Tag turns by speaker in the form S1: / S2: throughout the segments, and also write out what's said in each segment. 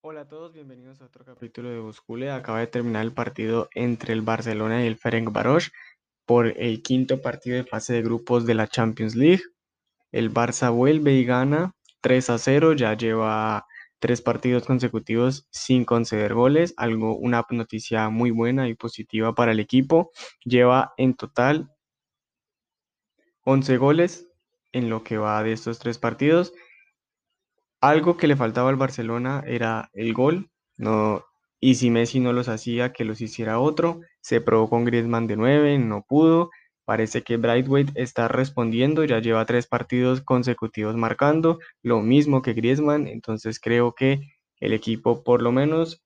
S1: Hola a todos, bienvenidos a otro capítulo de Buscule. Acaba de terminar el partido entre el Barcelona y el Ferencváros por el quinto partido de fase de grupos de la Champions League. El Barça vuelve y gana 3 a 0, ya lleva tres partidos consecutivos sin conceder goles, algo una noticia muy buena y positiva para el equipo. Lleva en total 11 goles en lo que va de estos tres partidos algo que le faltaba al Barcelona era el gol, no, y si Messi no los hacía, que los hiciera otro. Se probó con Griezmann de 9, no pudo. Parece que Brightweight está respondiendo, ya lleva tres partidos consecutivos marcando, lo mismo que Griezmann, entonces creo que el equipo, por lo menos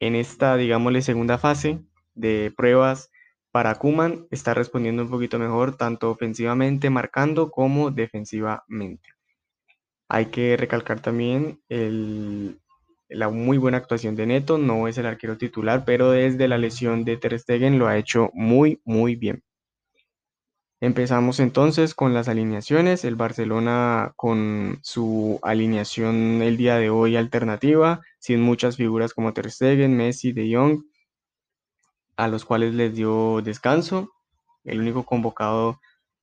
S1: en esta, digámosle, segunda fase de pruebas para Kuman, está respondiendo un poquito mejor, tanto ofensivamente marcando como defensivamente. Hay que recalcar también la muy buena actuación de Neto, no es el arquero titular, pero desde la lesión de Ter Stegen lo ha hecho muy, muy bien. Empezamos entonces con las alineaciones. El Barcelona con su alineación el día de hoy alternativa, sin muchas figuras como Ter Stegen, Messi, De Jong, a los cuales les dio descanso. El único convocado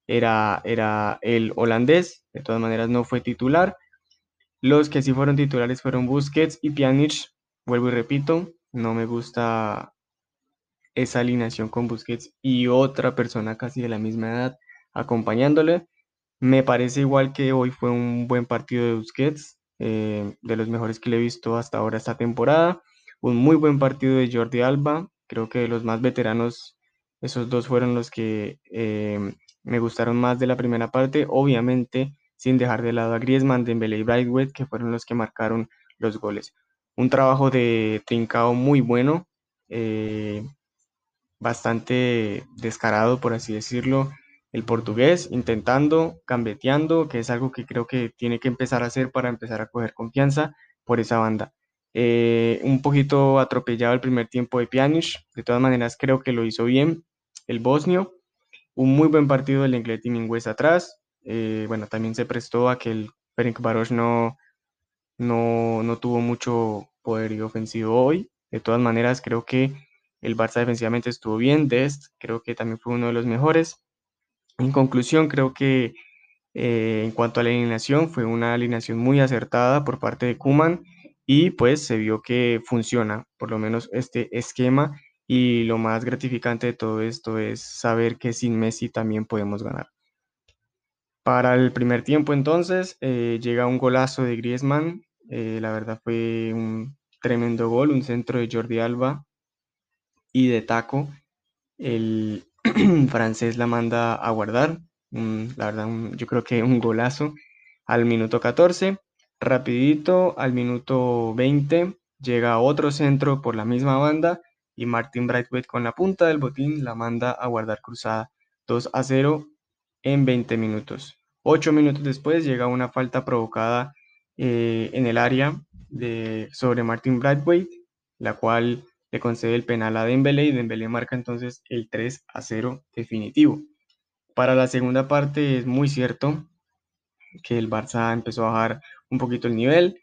S1: era, era el holandés, de todas maneras no fue titular. Los que sí fueron titulares fueron Busquets y Pjanic. Vuelvo y repito, no me gusta esa alineación con Busquets y otra persona casi de la misma edad acompañándole. Me parece igual que hoy fue un buen partido de Busquets, eh, de los mejores que le he visto hasta ahora esta temporada. Un muy buen partido de Jordi Alba. Creo que los más veteranos, esos dos fueron los que eh, me gustaron más de la primera parte, obviamente sin dejar de lado a Griezmann, Dembélé y Brightway, que fueron los que marcaron los goles. Un trabajo de Trincao muy bueno, eh, bastante descarado, por así decirlo, el portugués, intentando, cambeteando, que es algo que creo que tiene que empezar a hacer para empezar a coger confianza por esa banda. Eh, un poquito atropellado el primer tiempo de Pjanic, de todas maneras creo que lo hizo bien el bosnio, un muy buen partido del inglés Mingüez atrás. Eh, bueno, también se prestó a que el Ferencváros no, no, no tuvo mucho poder ofensivo hoy. De todas maneras, creo que el Barça defensivamente estuvo bien. Dest creo que también fue uno de los mejores. En conclusión, creo que eh, en cuanto a la alineación, fue una alineación muy acertada por parte de Kuman y pues se vio que funciona, por lo menos este esquema y lo más gratificante de todo esto es saber que sin Messi también podemos ganar. Para el primer tiempo entonces eh, llega un golazo de Griezmann, eh, la verdad fue un tremendo gol, un centro de Jordi Alba y de taco. El francés la manda a guardar, la verdad yo creo que un golazo al minuto 14. Rapidito al minuto 20 llega otro centro por la misma banda y Martin Brightway con la punta del botín la manda a guardar cruzada 2 a 0 en 20 minutos. 8 minutos después llega una falta provocada eh, en el área sobre Martin Bradway, la cual le concede el penal a Dembélé y Dembélé marca entonces el 3 a 0 definitivo. Para la segunda parte es muy cierto que el Barça empezó a bajar un poquito el nivel,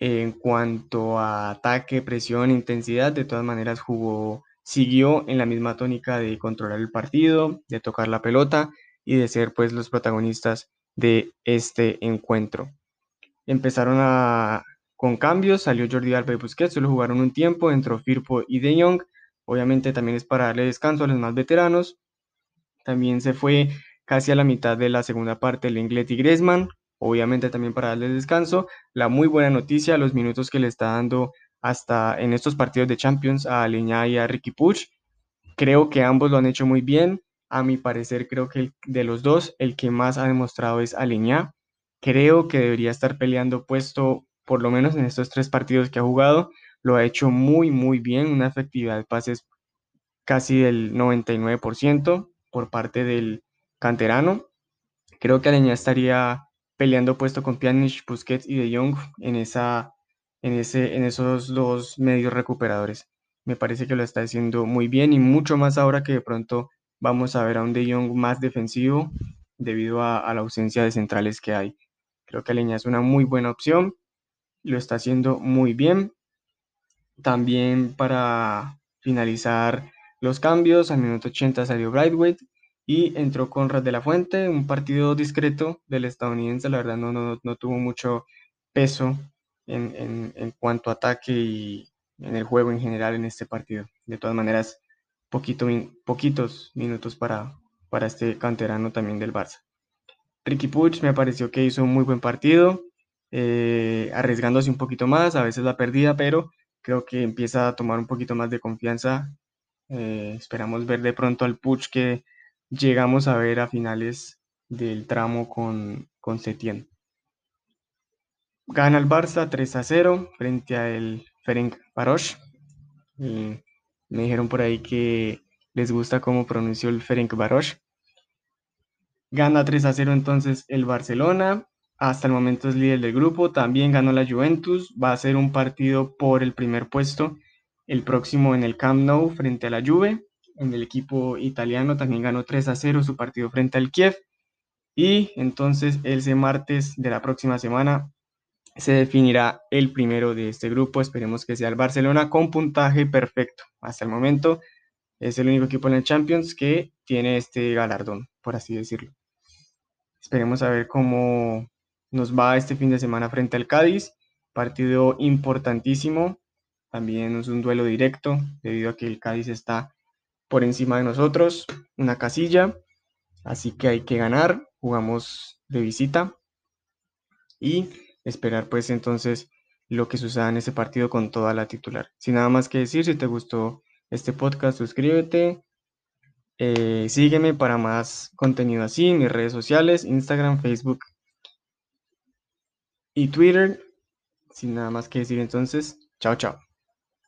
S1: en cuanto a ataque, presión, intensidad, de todas maneras jugó, siguió en la misma tónica de controlar el partido, de tocar la pelota y de ser pues los protagonistas de este encuentro. Empezaron a, con cambios, salió Jordi Alba y Busquets, solo jugaron un tiempo, entró Firpo y De Jong, obviamente también es para darle descanso a los más veteranos. También se fue casi a la mitad de la segunda parte el y Griezmann, obviamente también para darle descanso. La muy buena noticia, los minutos que le está dando hasta en estos partidos de Champions a Leña y a Ricky Puch. Creo que ambos lo han hecho muy bien. A mi parecer, creo que de los dos, el que más ha demostrado es Aleñá. Creo que debería estar peleando puesto, por lo menos en estos tres partidos que ha jugado. Lo ha hecho muy, muy bien. Una efectividad de pases casi del 99% por parte del canterano. Creo que Aleñá estaría peleando puesto con Pjanic, Busquets y De Jong en, esa, en, ese, en esos dos medios recuperadores. Me parece que lo está haciendo muy bien y mucho más ahora que de pronto vamos a ver a un De Jong más defensivo debido a, la ausencia de centrales que hay. Creo que Aleña es una muy buena opción, lo está haciendo muy bien También para finalizar los cambios, al minuto 80 salió Brightweight y entró Conrad de la Fuente, un partido discreto del estadounidense, la verdad no, no, no tuvo mucho peso en, en, en, cuanto a ataque y en el juego en general en este partido. De todas maneras, poquito, poquitos minutos para, para este canterano también del Barça. Ricky Puig me pareció que hizo un muy buen partido, eh, arriesgándose un poquito más, a veces la perdida, pero creo que empieza a tomar un poquito más de confianza. Eh, esperamos ver de pronto al Puig que llegamos a ver a finales del tramo con, con Setien. Gana el Barça 3 a 0 frente al Ferenc Varosh. me dijeron por ahí que les gusta cómo pronunció el Ferenc Varosh. Gana 3 a 0 entonces el Barcelona. Hasta el momento es líder del grupo. También ganó la Juventus. Va a ser un partido por el primer puesto. El próximo en el Camp Nou frente a la Juve. En el equipo italiano también ganó 3 a 0 su partido frente al Kiev. Y entonces ese martes de la próxima semana se definirá el primero de este grupo. Esperemos que sea el Barcelona con puntaje perfecto. Hasta el momento es el único equipo en el Champions que tiene este galardón, por así decirlo. Esperemos a ver cómo nos va este fin de semana frente al Cádiz. Partido importantísimo. También es un duelo directo debido a que el Cádiz está por encima de nosotros, una casilla. Así que hay que ganar. Jugamos de visita. Y esperar pues entonces lo que suceda en ese partido con toda la titular. Sin nada más que decir, si te gustó este podcast, suscríbete, eh, sígueme para más contenido así en mis redes sociales, Instagram, Facebook y Twitter. Sin nada más que decir entonces, chao, chao.